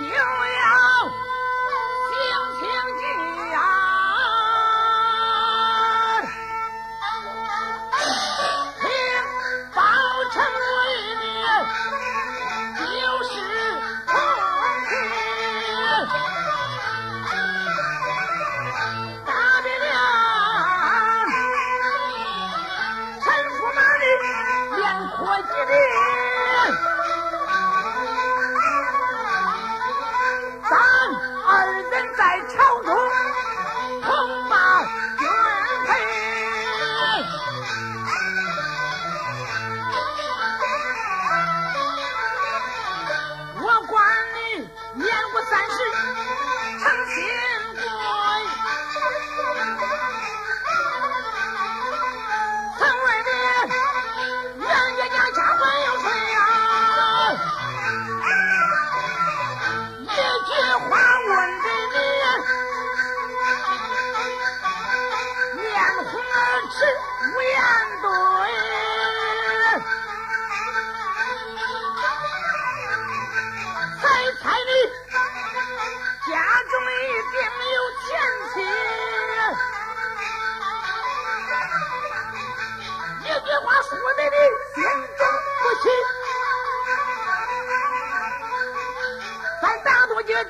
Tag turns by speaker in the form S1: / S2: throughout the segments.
S1: 牛羊。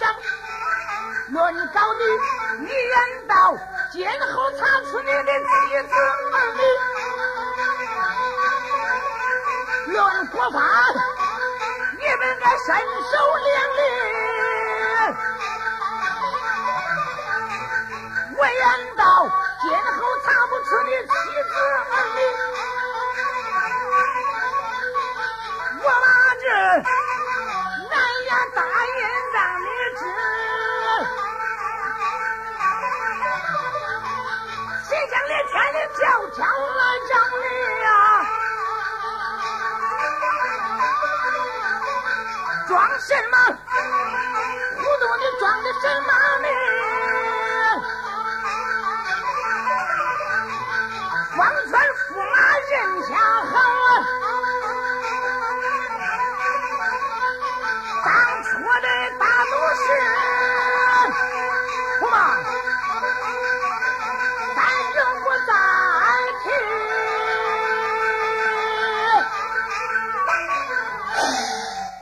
S1: 想论高低你人道今后查出你的妻子儿女。论国法你们该身手领要来找丽啊，装什么？糊涂的装的什么呢？王穿驸马人前好，当初的大都是、